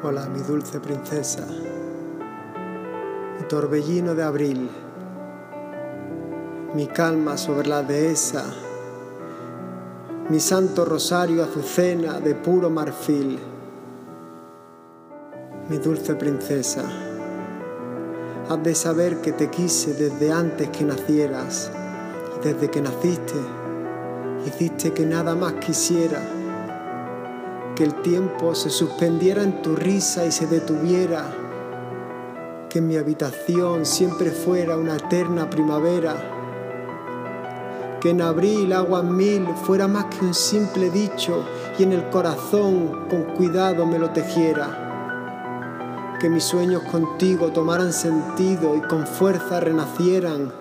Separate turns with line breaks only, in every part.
Hola, mi dulce princesa, mi torbellino de abril, mi calma sobre la dehesa, mi santo rosario azucena de puro marfil, mi dulce princesa, has de saber que te quise desde antes que nacieras. Y desde que naciste hiciste que nada más quisiera que el tiempo se suspendiera en tu risa y se detuviera, que mi habitación siempre fuera una eterna primavera, que en abril agua mil fuera más que un simple dicho y en el corazón con cuidado me lo tejiera, que mis sueños contigo tomaran sentido y con fuerza renacieran,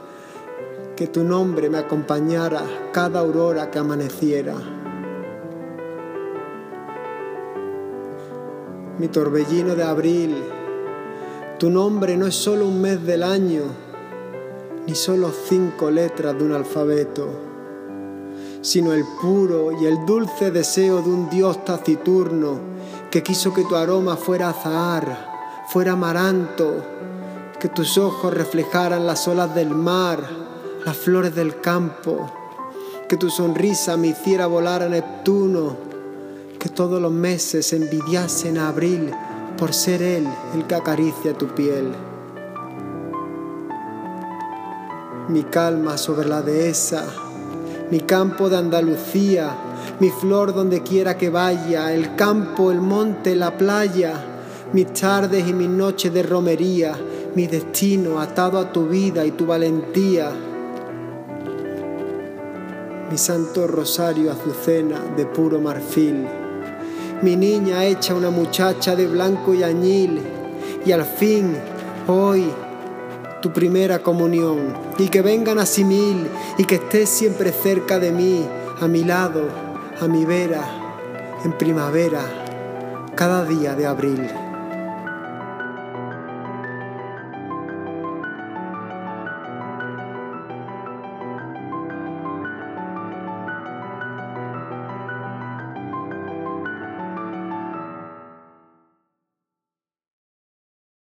que tu nombre me acompañara cada aurora que amaneciera. Mi torbellino de abril. Tu nombre no es solo un mes del año, ni solo cinco letras de un alfabeto, sino el puro y el dulce deseo de un Dios taciturno que quiso que tu aroma fuera azahar, fuera amaranto, que tus ojos reflejaran las olas del mar, las flores del campo, que tu sonrisa me hiciera volar a Neptuno que todos los meses envidiasen a abril por ser él el que acaricia tu piel. Mi calma sobre la dehesa, mi campo de Andalucía, mi flor donde quiera que vaya, el campo, el monte, la playa, mis tardes y mis noches de romería, mi destino atado a tu vida y tu valentía. Mi santo rosario azucena de puro marfil mi niña hecha una muchacha de blanco y añil, y al fin, hoy, tu primera comunión, y que vengan así mil, y que estés siempre cerca de mí, a mi lado, a mi vera, en primavera, cada día de abril.